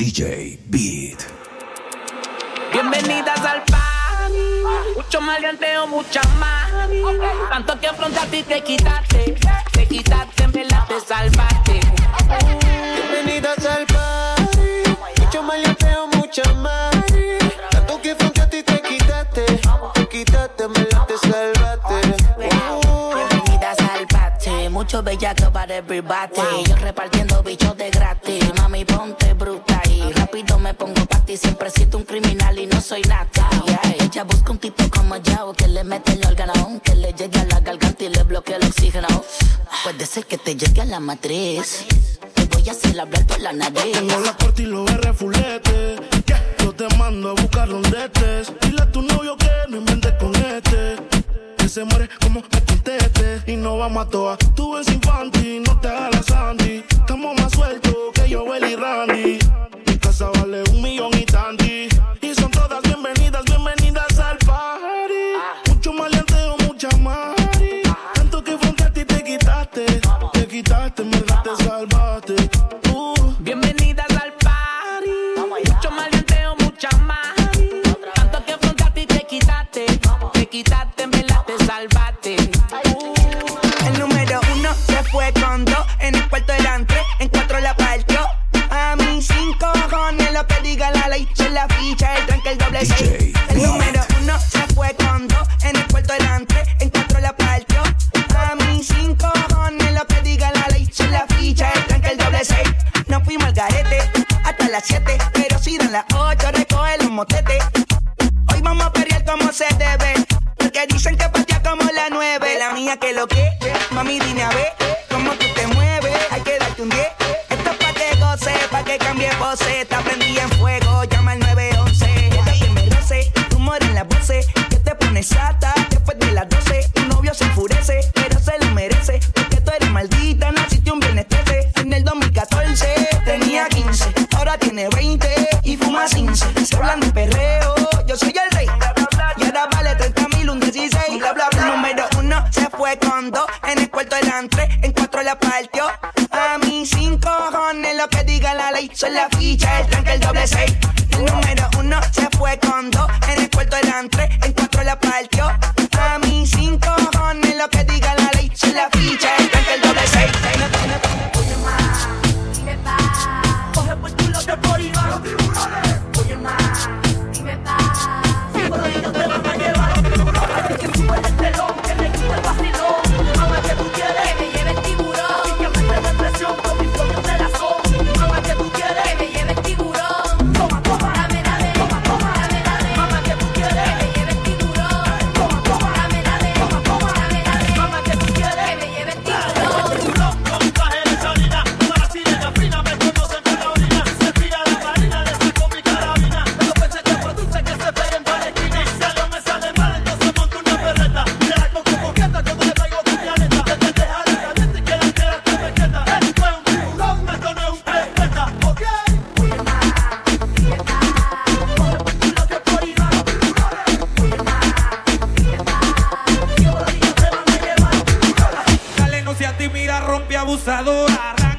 DJ Beat. Bienvenidas al party. Mucho maleanteo, mucha más. Tanto que afrontaste y te quitaste. Te quitaste, me la te salvaste. Bienvenidas al party. Mucho maleanteo, mucha más. Tanto que afrontaste y te quitaste. Te quitaste, me la te salvaste. Bienvenidas al party, mucho bellaco para everybody. Yo repartiendo bichos de gratis. Mami, ponte me Siempre siento un criminal y no soy nata. Yeah, Ella busca un tipo como yo que le mete el órgano, que le llegue a la garganta y le bloquee el oxígeno. Puede ser que te llegue a la matriz. Te voy a hacer hablar por la nariz. Tengo la corte y los R fulete. Que yo te mando a buscar donde estés. Dile a tu novio que no inventes con este. Que se muere como me conteste. Y no vamos a toa. Tú ves infantil, no te hagas la Sandy. Estamos más sueltos que yo, y Randy. Casa vale un millón y tanti. Y son todas bienvenidas, bienvenidas al party. Mucho maleanteo, mucha mari. Tanto que fronteaste y te quitaste. Te quitaste, en verdad te salvaste. Uh. Bienvenidas al party. Mucho maleanteo, mucha más. Tanto que afrontaste y te quitaste. Te quitaste, me la te salvaste. El número uno se fue con dos. Soy la ficha, el tranque, el doble DJ seis. El número uno se fue con dos. En el cuarto eran tres, en cuatro la partió. A mí cinco cojones lo que diga la ley. Soy la ficha, el tranque, el doble seis. No fuimos al garete hasta las siete. Pero si dan las ocho, recoge los motetes. Hoy vamos a pelear como se debe. Porque dicen que patea como la nueve. La mía que lo que, mami, dime a ver cómo tú te mueves. Hay que darte un 10. Esto es pa' que goce, pa' que cambie pose. Tiene 20 y fuma 15. Se hablan de perreo, yo soy el rey. Y ahora vale 30 mil, un 16. Bla, bla, bla. Número uno se fue con dos. En el cuarto eran tres, en cuatro la partió. A mí cinco cojones lo que diga la ley. Soy la ficha, el tranque, el doble seis. El número uno se fue con dos. Tímida, rompe abusadora.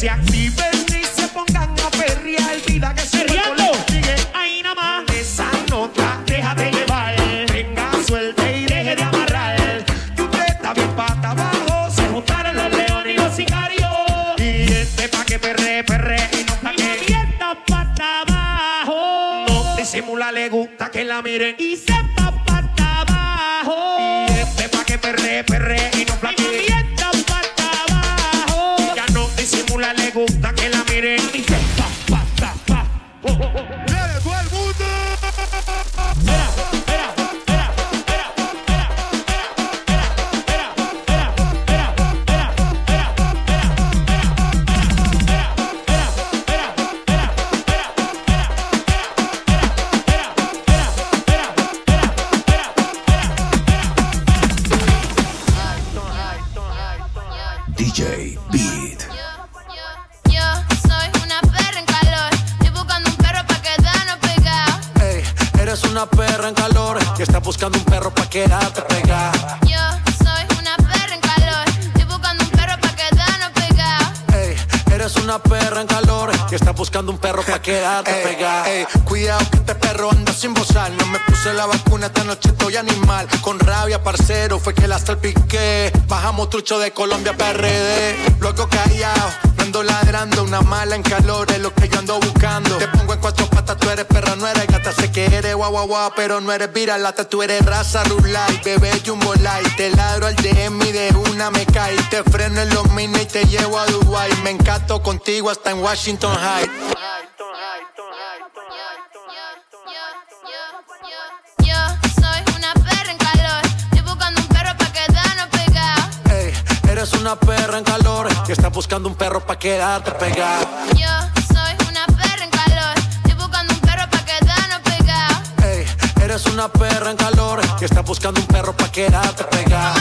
se activen y se pongan a perrear. Vida que se sigue ahí nada más. Esa nota deja de llevar. Tenga suerte y deje de amarrar. Que usted está bien pata abajo. Se juntaron los leones y los sicarios. Y este pa' que perre, perre y no pa' que. Mierda pata abajo. No disimula, le gusta que la miren. Y sepa pata abajo. Y este pa' que perre, perre truchos de Colombia PRD. Luego callado, no ando ladrando. Una mala en calor es lo que yo ando buscando. Te pongo en cuatro patas, tú eres perra, no eres gata. Sé que eres guau guau guau, pero no eres viralata. Tú eres raza rulay, bebé jumbo light. Te ladro al DM y de una me cae. Te freno en los mines y te llevo a Dubai. Me encanto contigo hasta en Washington High. buscando un perro pa' quedarte pegado. Yo soy una perra en calor, estoy buscando un perro pa' quedarnos pegado. Ey, eres una perra en calor y estás buscando un perro pa' quedarte pegado.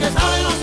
Que sabe no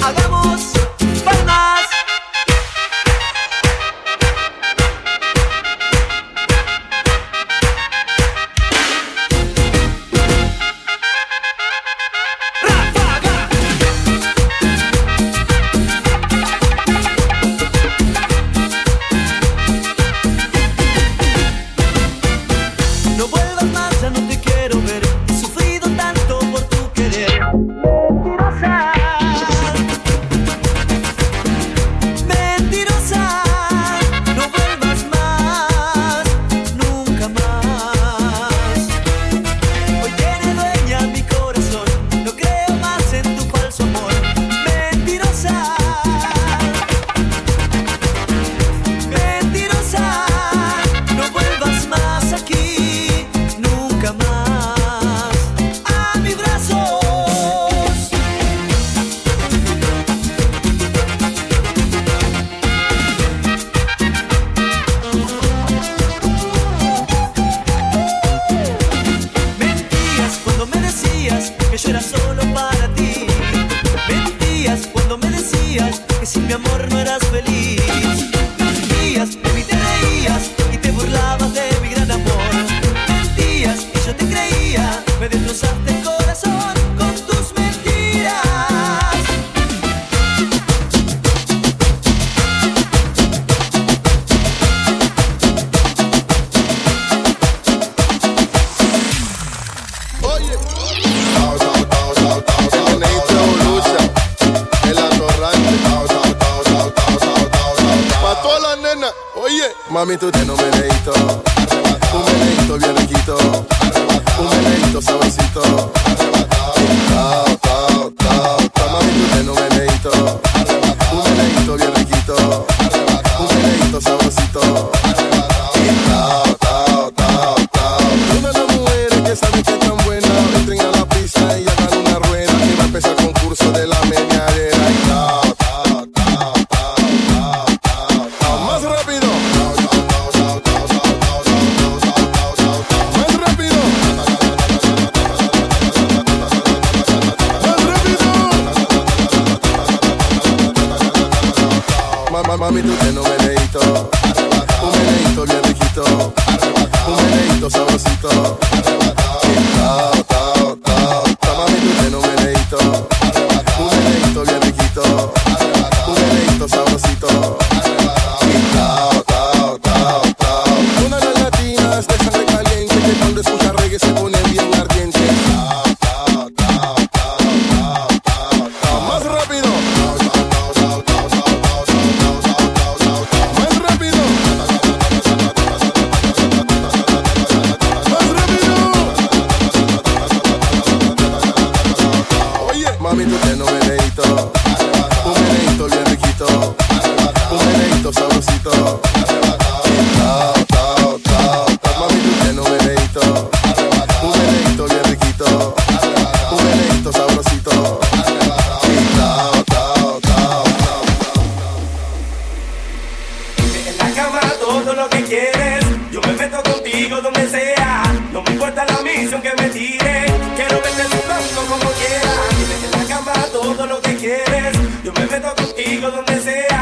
hagamos que me tiré. Quiero verte jugando como quieras. Dime que en la cama todo lo que quieres. Yo me meto contigo donde sea.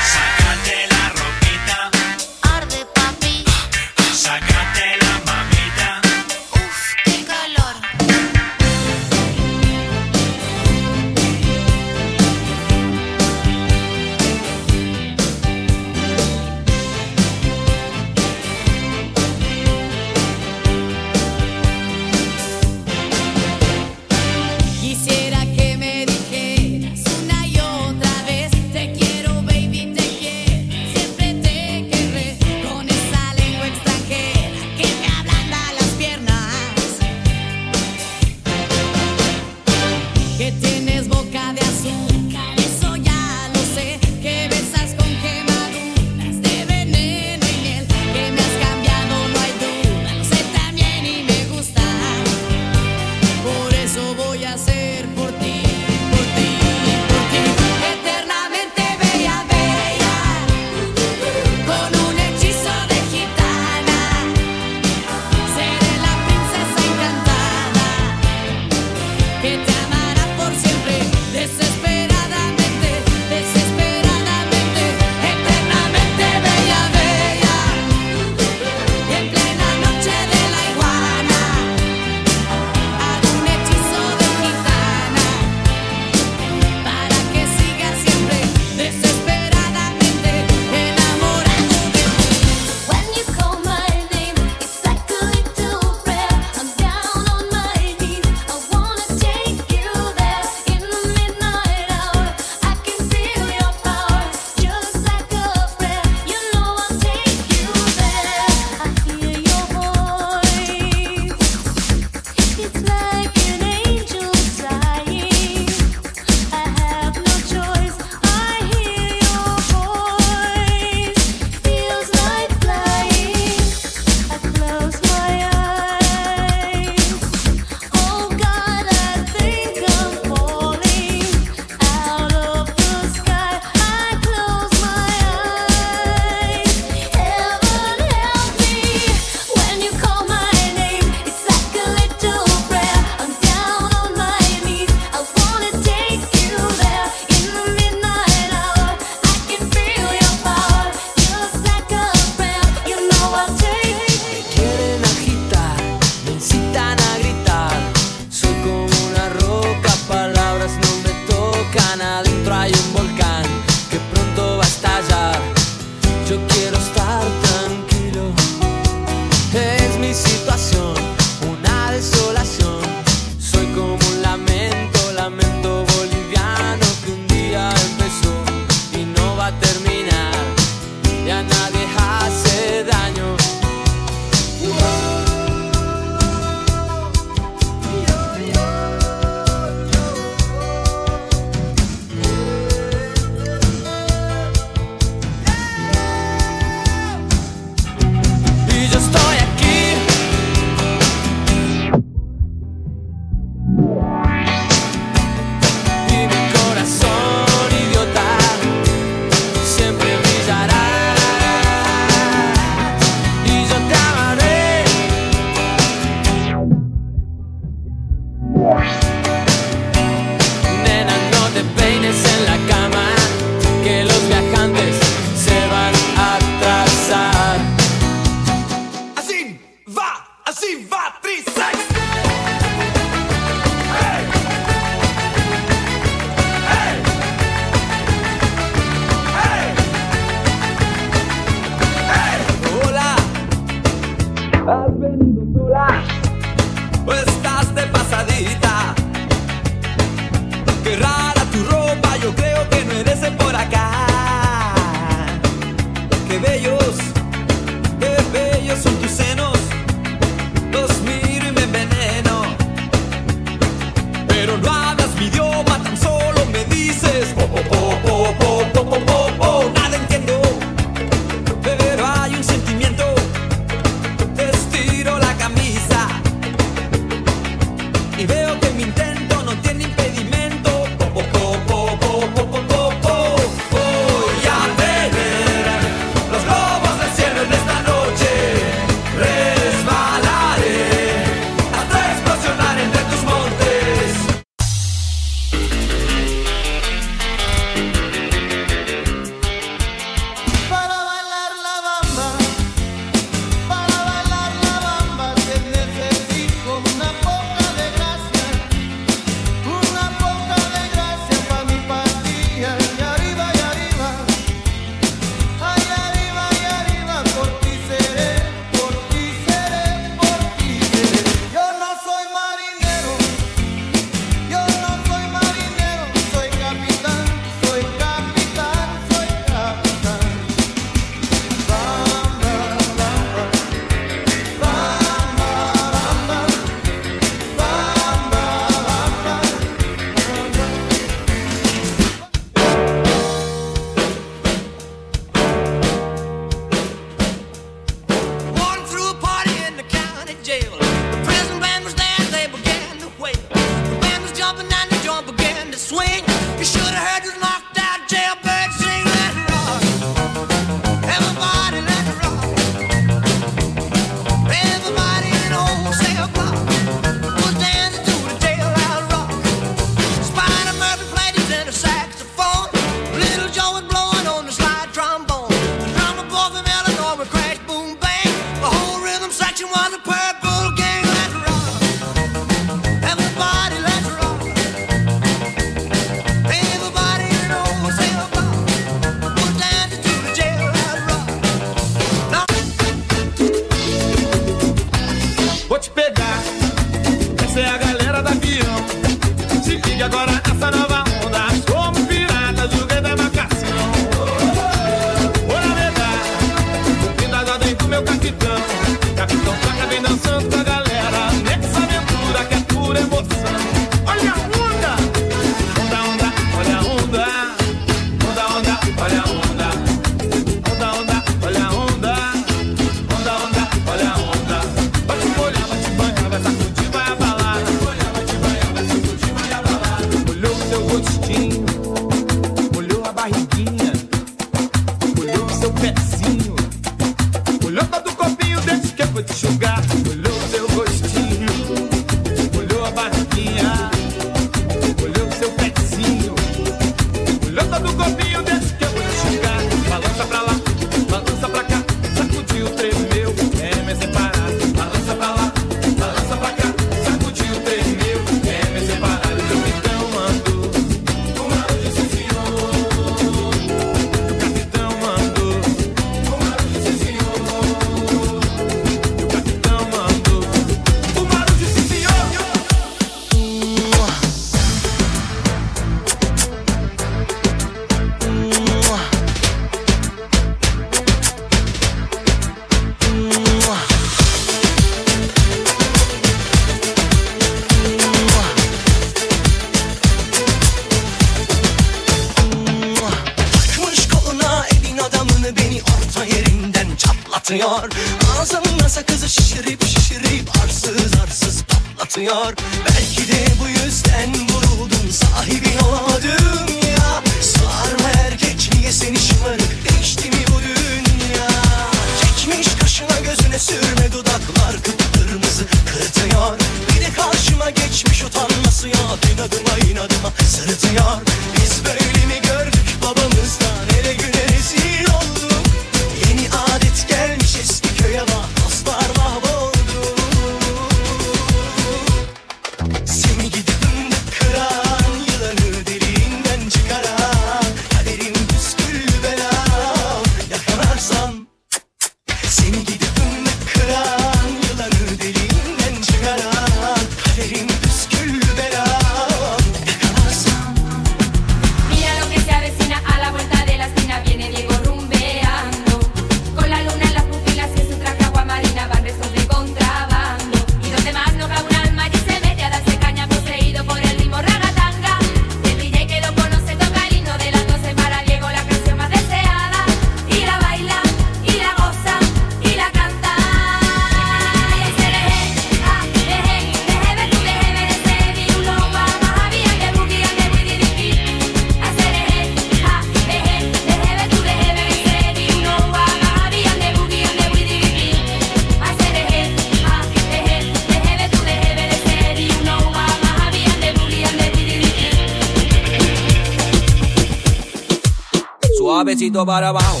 Suavecito para abajo,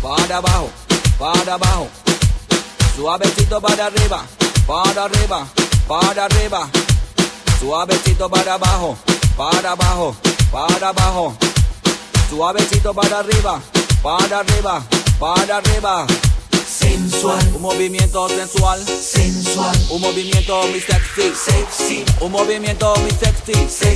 para abajo, para abajo. Suavecito para arriba, para arriba, para arriba. Suavecito para abajo, para abajo, para abajo. Suavecito para arriba, para arriba, para arriba. Sensual, un movimiento sensual, sensual, un movimiento muy sexy, sexy, un movimiento muy sexy, sexy.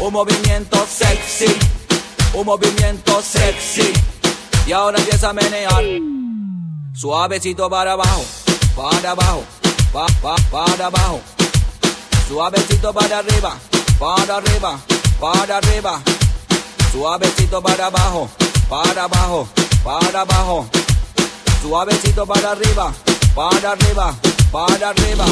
un movimiento sexy, un movimiento sexy, y ahora empieza a menear, suavecito para abajo, para abajo, pa, pa, para abajo. Suavecito para arriba, para arriba, para arriba. Suavecito para abajo, para abajo, para abajo. Suavecito para arriba, para arriba, para arriba.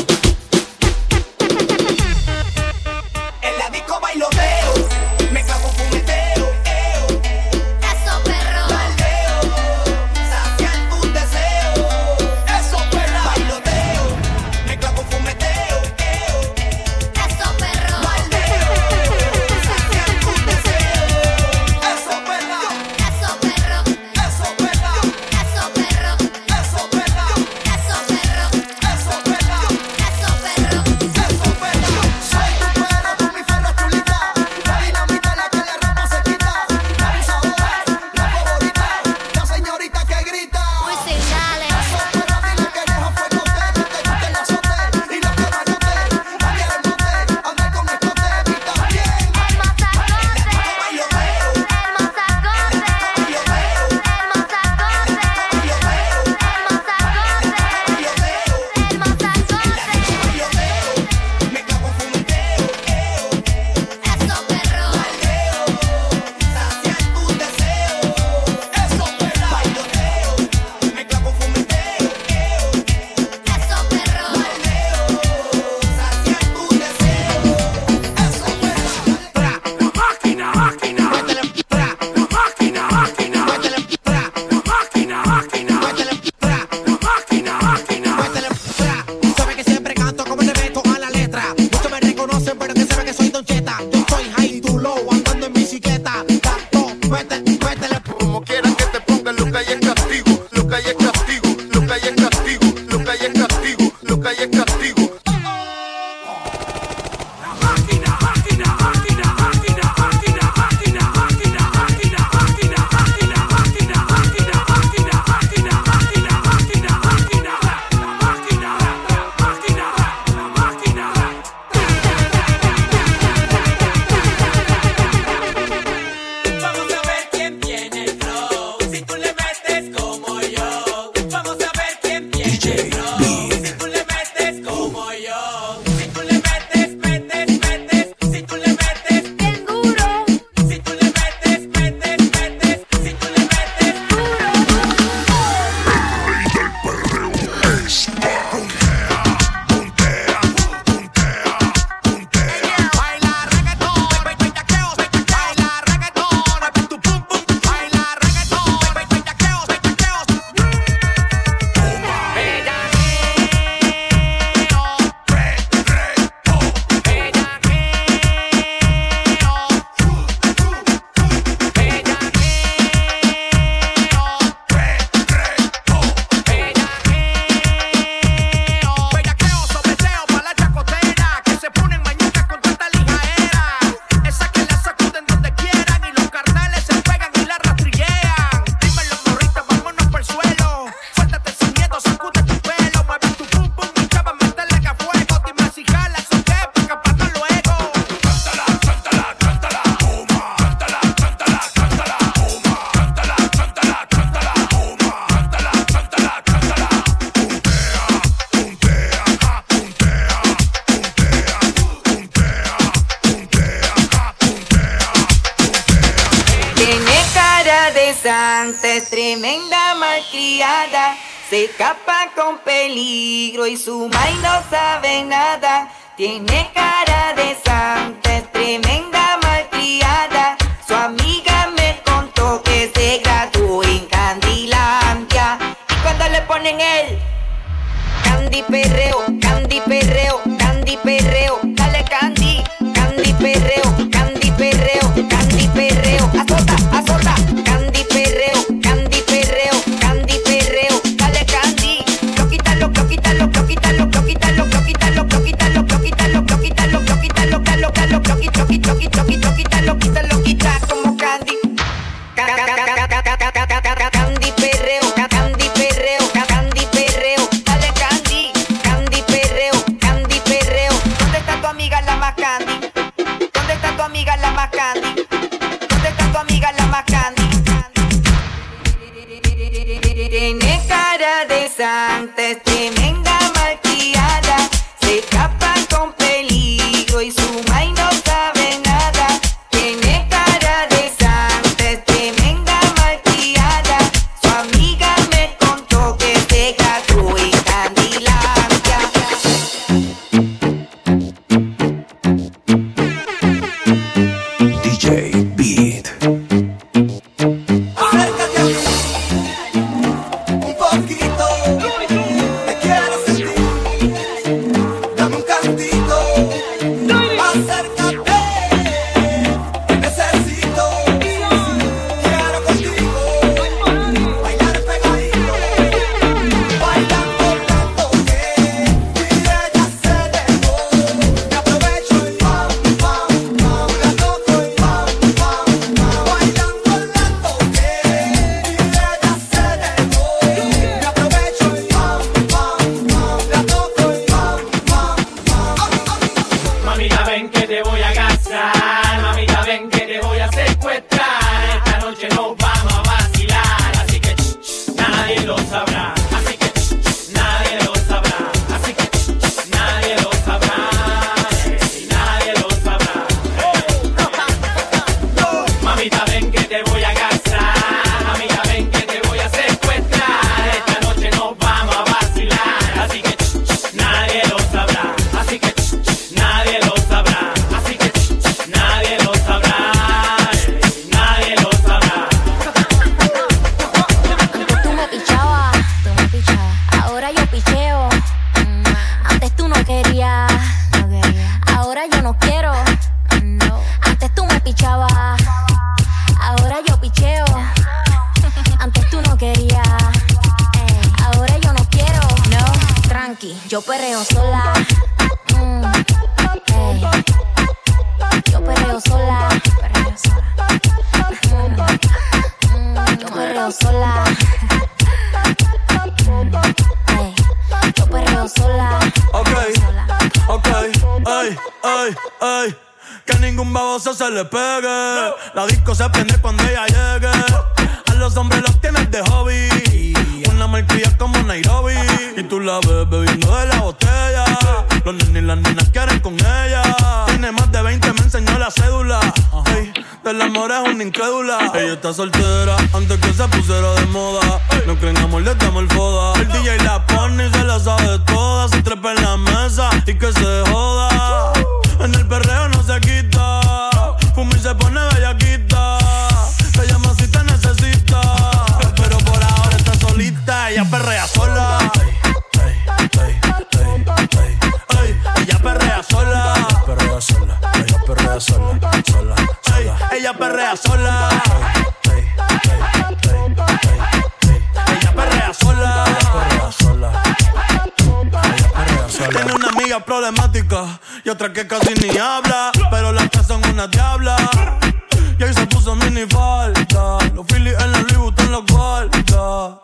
Los Phillies en los Louis Vuitton los guarda.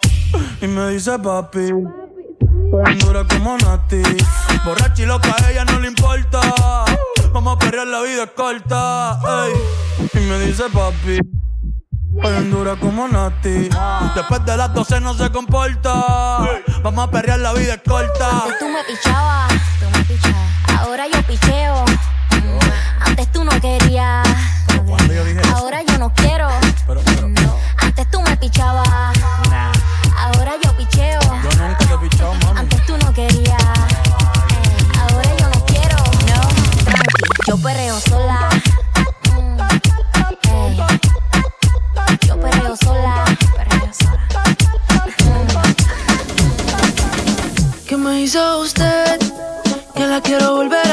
Y me dice papi. Tan dura como Nati. Borracha y loca, a ella no le importa. Vamos a perrear, la vida es corta. Y me dice papi. Tan dura como Nati. Después de las 12 no se comporta. Vamos a perrear, la vida es corta. Antes tú me pichabas. Ahora yo picheo. Antes tú no querías. usted, que la quiero volver.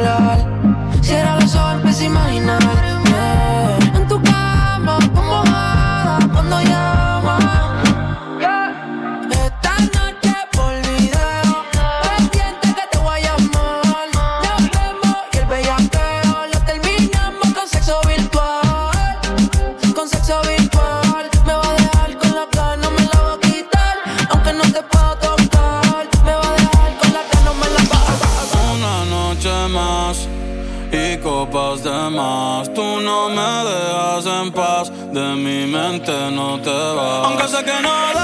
hablar. Mente no te vas. Aunque sé que no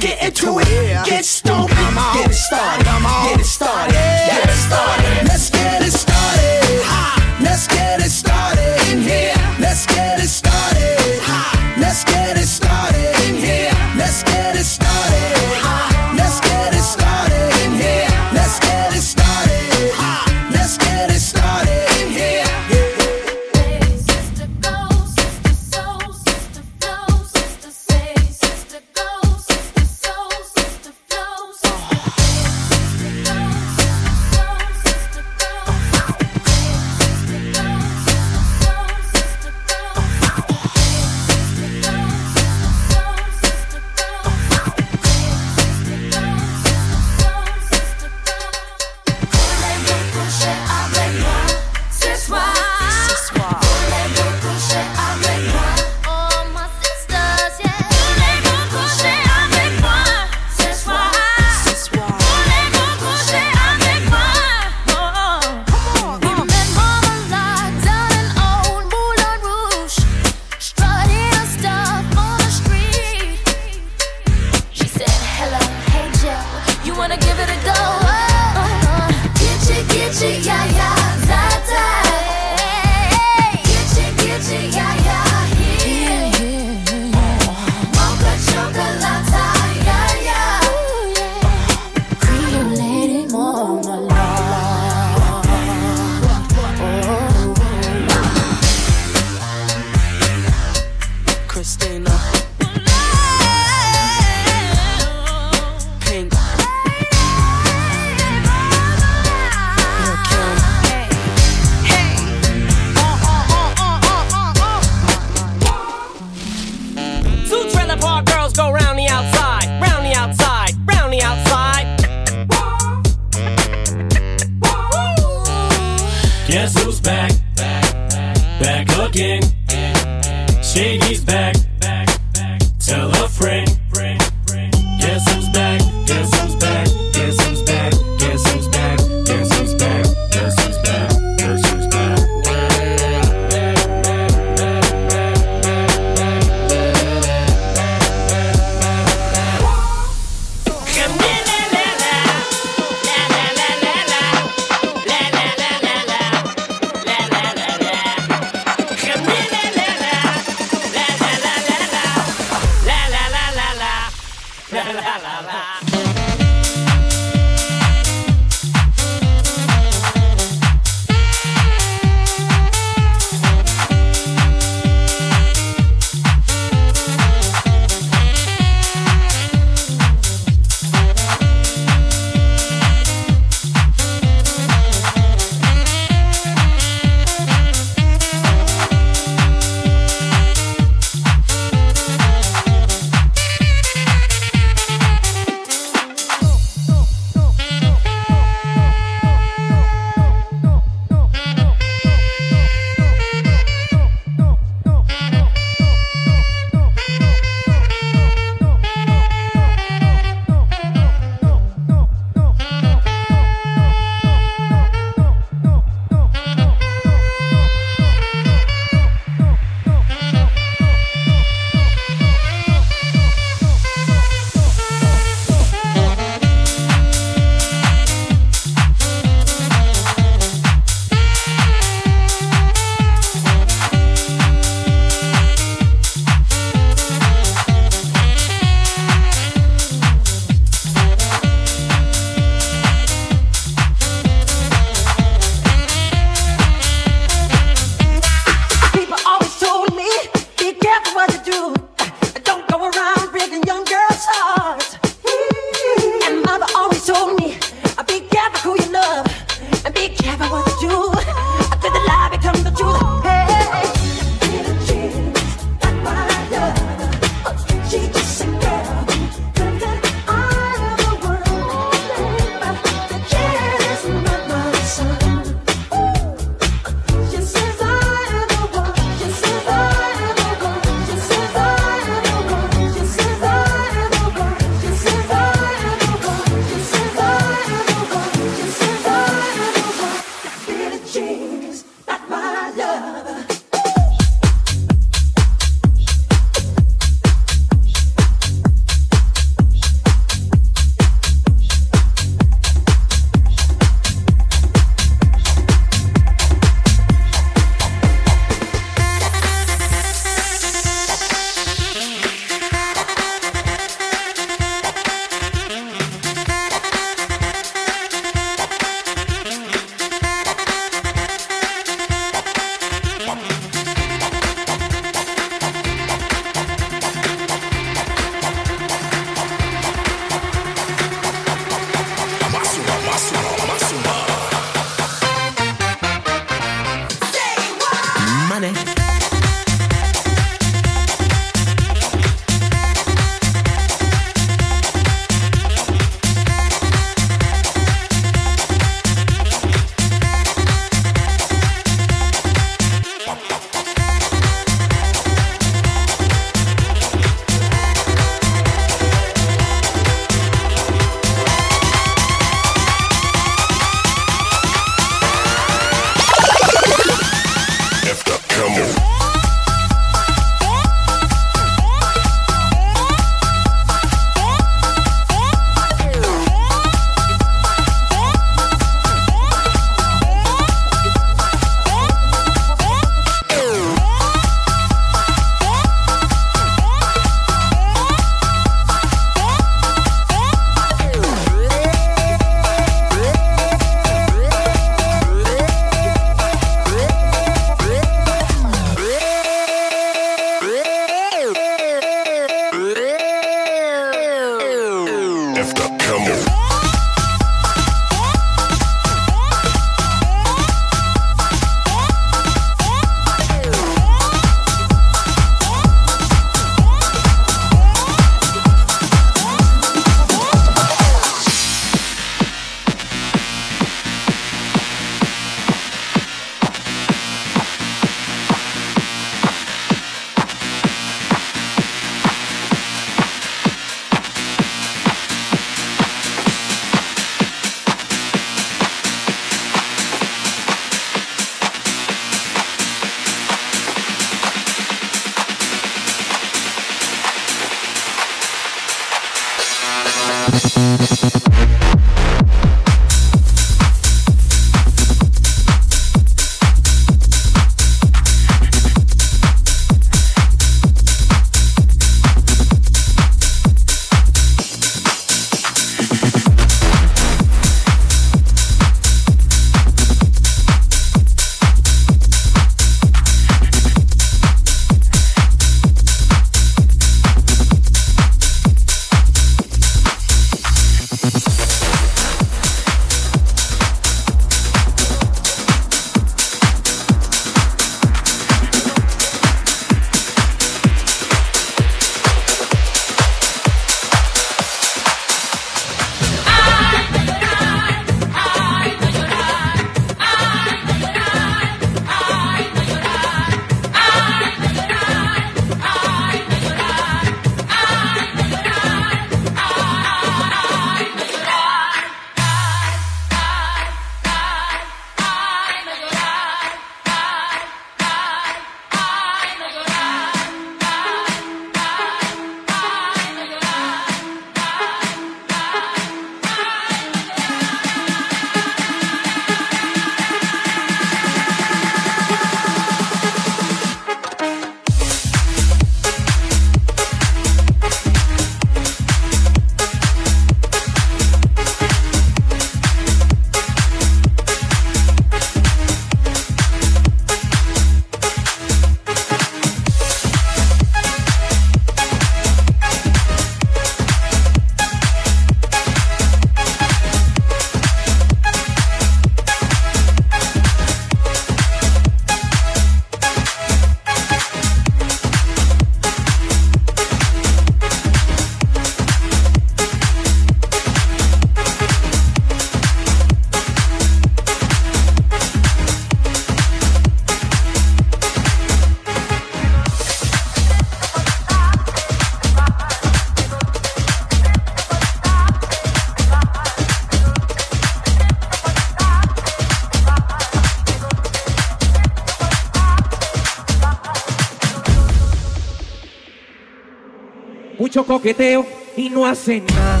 coqueteo y no hacen nada.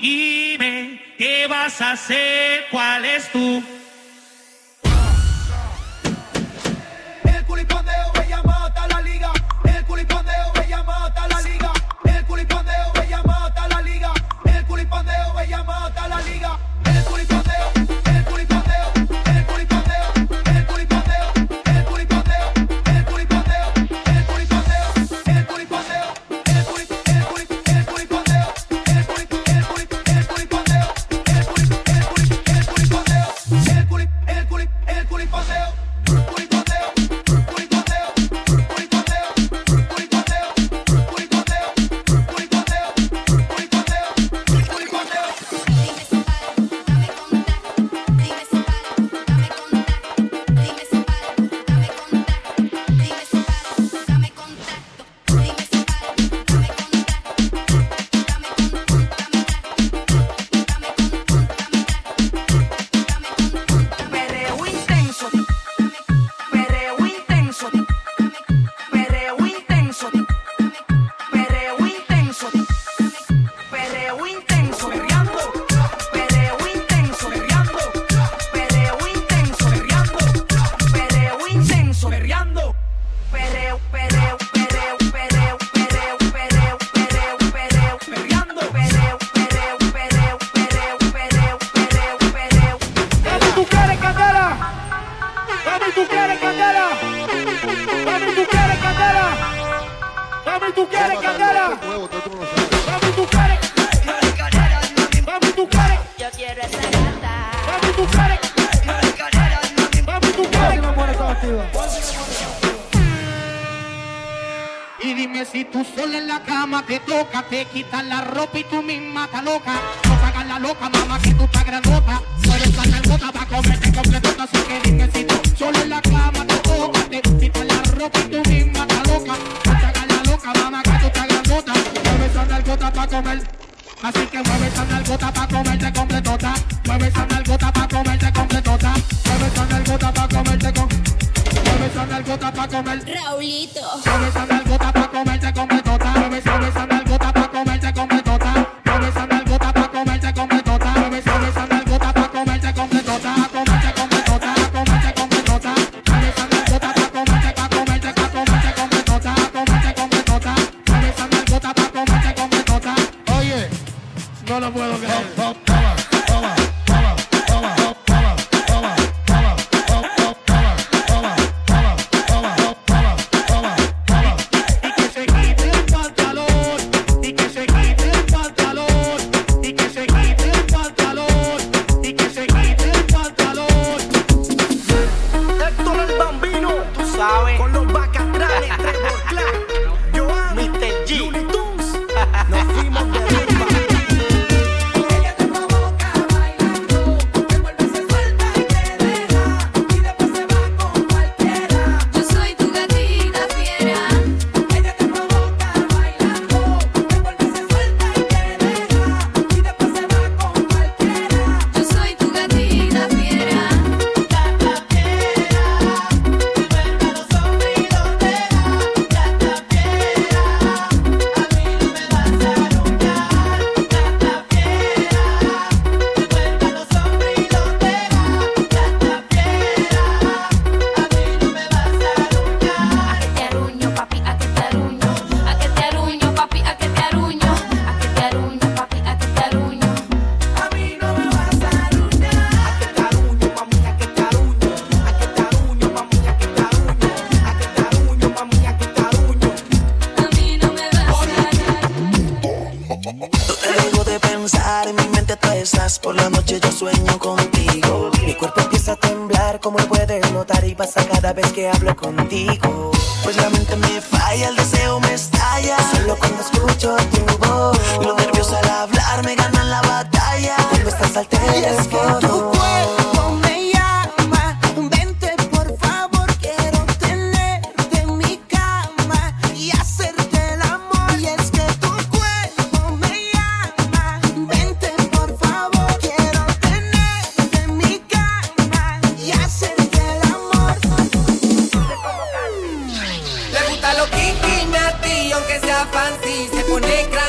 Dime, ¿qué vas a hacer? ¿Cuál es tu fancy, se pone crazy.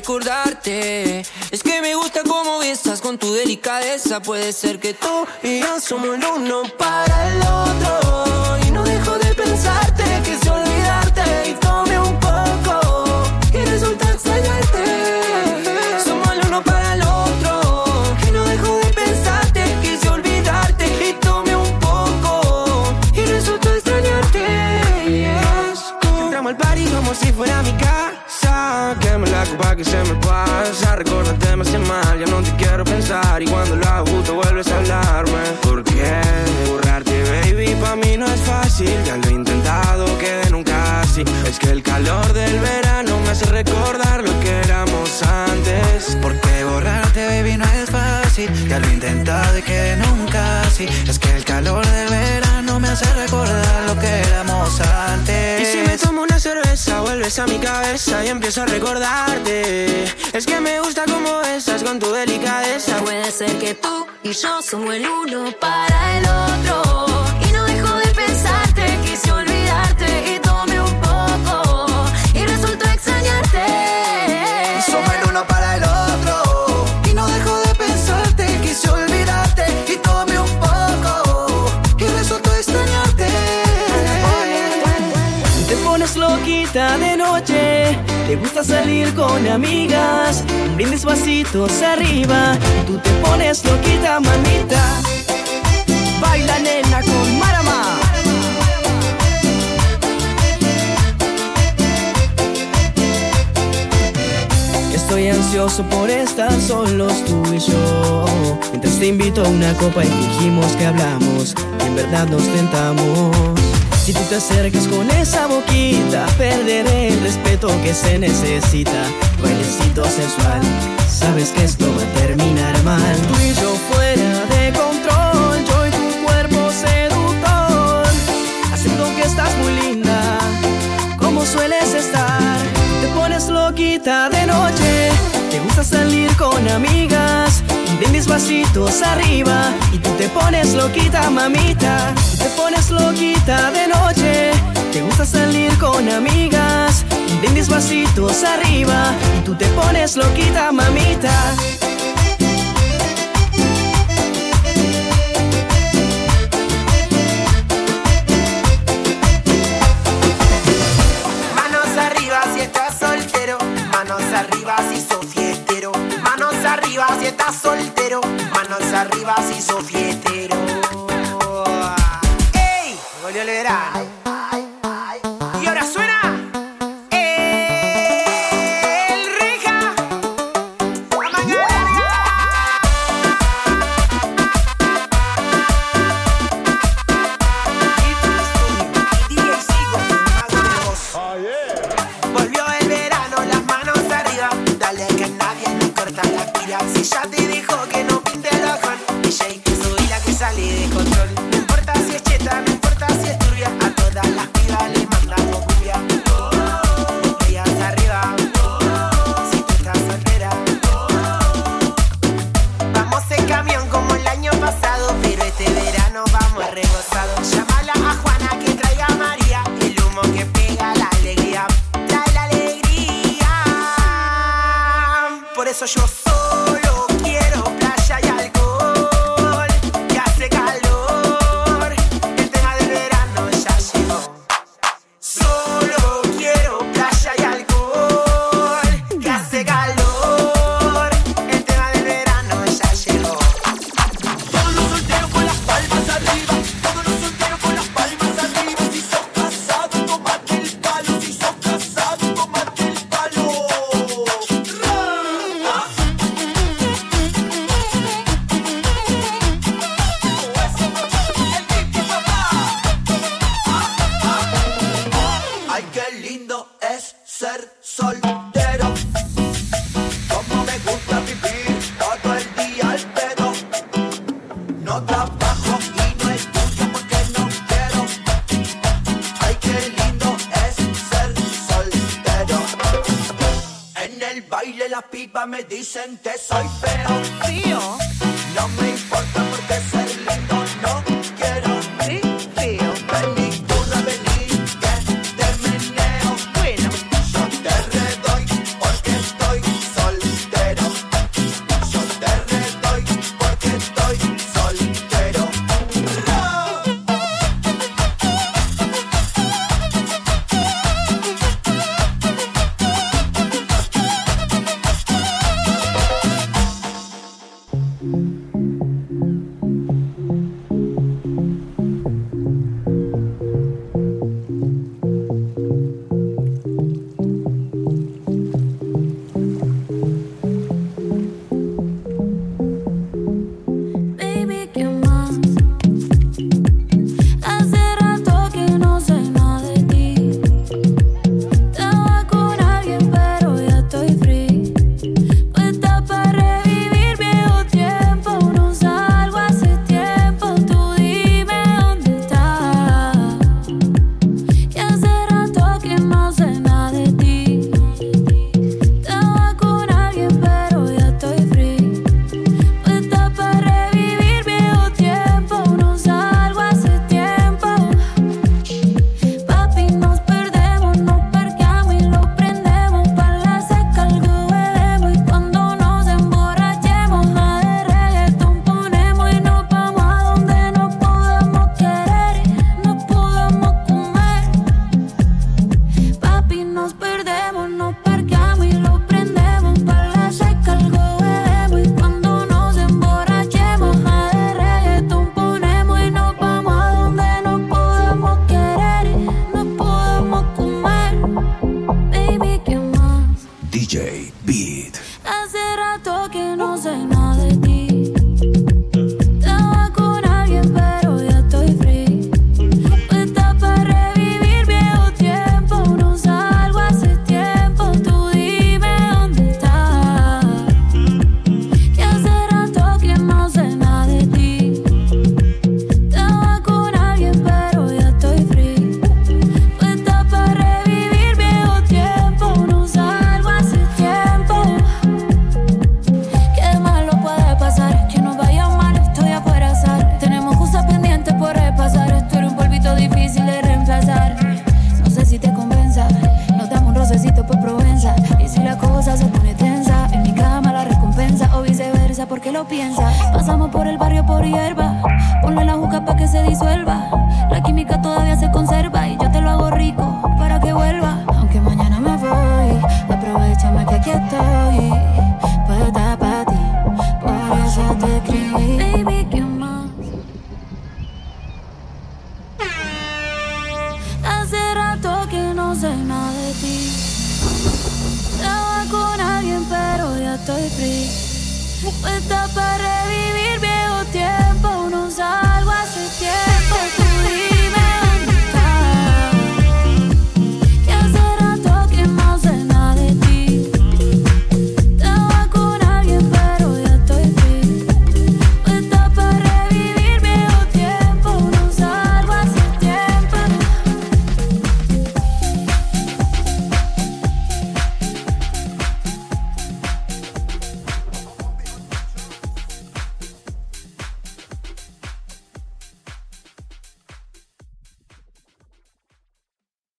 ricordare de noche, te gusta salir con amigas, brindes vasitos arriba, tú te pones loquita, mamita. Baila nena con Marama. Estoy ansioso por estar solos tú y yo. Mientras te invito a una copa y fingimos que hablamos, y en verdad nos tentamos. Si tú te acercas con esa boquita, perderé el respeto que se necesita. Bailecito sensual, sabes que esto va a terminar mal. Tú y yo pasitos arriba y tú te pones loquita, mamita. Tú te pones loquita de noche. Te gusta salir con amigas. Brindis pasitos arriba y tú te pones loquita, mamita. Manos arriba si estás soltero. Manos arriba si sos fiestero. Manos arriba si estás soltero arriba si sos fiestero. ¡Ey! Volvió el verano.